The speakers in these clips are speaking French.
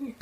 嗯。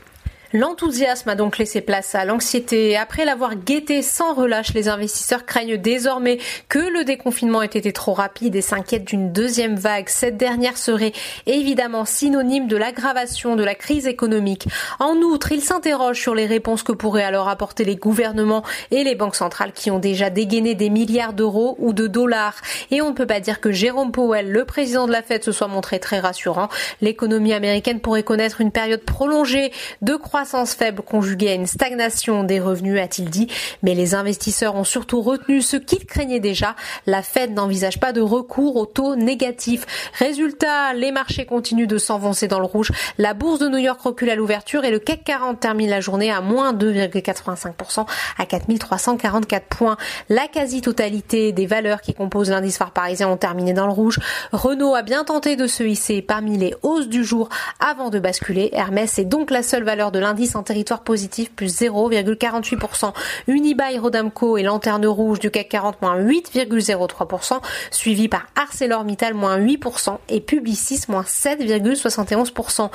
L'enthousiasme a donc laissé place à l'anxiété. Après l'avoir guetté sans relâche, les investisseurs craignent désormais que le déconfinement ait été trop rapide et s'inquiètent d'une deuxième vague. Cette dernière serait évidemment synonyme de l'aggravation de la crise économique. En outre, ils s'interrogent sur les réponses que pourraient alors apporter les gouvernements et les banques centrales qui ont déjà dégainé des milliards d'euros ou de dollars. Et on ne peut pas dire que Jérôme Powell, le président de la Fed, se soit montré très rassurant. L'économie américaine pourrait connaître une période prolongée de croissance croissance faible conjuguée à une stagnation des revenus, a-t-il dit. Mais les investisseurs ont surtout retenu ce qu'ils craignaient déjà. La Fed n'envisage pas de recours au taux négatif. Résultat, les marchés continuent de s'enfoncer dans le rouge. La bourse de New York recule à l'ouverture et le CAC 40 termine la journée à moins 2,85% à 4344 points. La quasi-totalité des valeurs qui composent l'indice phare parisien ont terminé dans le rouge. Renault a bien tenté de se hisser parmi les hausses du jour avant de basculer. Hermès est donc la seule valeur de indice en territoire positif, plus 0,48%. Unibail, Rodamco et Lanterne Rouge du CAC 40, moins 8,03%, suivi par ArcelorMittal, moins 8% et Publicis, moins 7,71%.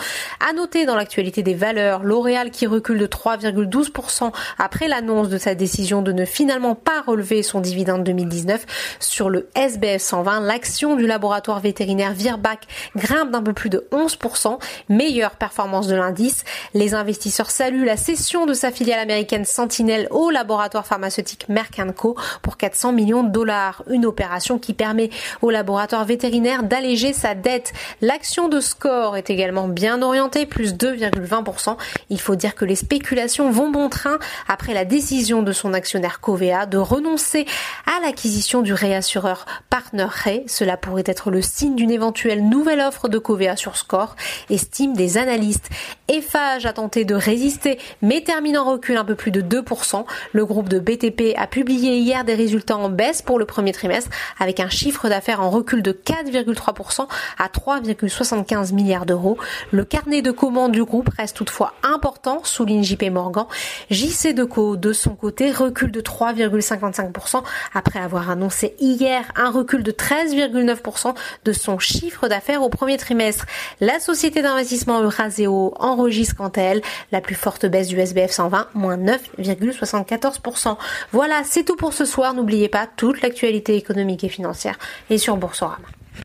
À noter dans l'actualité des valeurs, L'Oréal qui recule de 3,12% après l'annonce de sa décision de ne finalement pas relever son dividende 2019 sur le SBF 120. L'action du laboratoire vétérinaire Virbac grimpe d'un peu plus de 11%, meilleure performance de l'indice. Les investisseurs investisseur salue la cession de sa filiale américaine Sentinel au laboratoire pharmaceutique Merck Co pour 400 millions de dollars. Une opération qui permet au laboratoire vétérinaire d'alléger sa dette. L'action de Score est également bien orientée, plus 2,20%. Il faut dire que les spéculations vont bon train après la décision de son actionnaire Covea de renoncer à l'acquisition du réassureur Partner Ray. Cela pourrait être le signe d'une éventuelle nouvelle offre de Covea sur Score, estime des analystes. Eiffage a tenté résister, mais termine en recul un peu plus de 2%. Le groupe de BTP a publié hier des résultats en baisse pour le premier trimestre, avec un chiffre d'affaires en recul de 4,3% à 3,75 milliards d'euros. Le carnet de commandes du groupe reste toutefois important, souligne JP Morgan. JC Deco, de son côté, recule de 3,55% après avoir annoncé hier un recul de 13,9% de son chiffre d'affaires au premier trimestre. La société d'investissement Euraseo enregistre quant à elle la plus forte baisse du SBF 120, moins 9,74%. Voilà, c'est tout pour ce soir. N'oubliez pas toute l'actualité économique et financière est sur Boursorama.